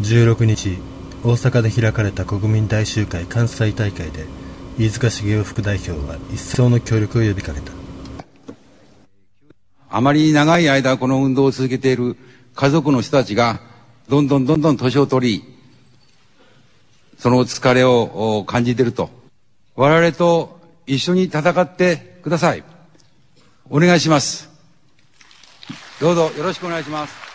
16日大阪で開かれた国民大集会関西大会で飯塚茂雄副代表は一層の協力を呼びかけた。あまり長い間この運動を続けている家族の人たちがどんどんどんどん年を取りその疲れを感じていると。我々と一緒に戦ってください。お願いします。どうぞよろしくお願いします。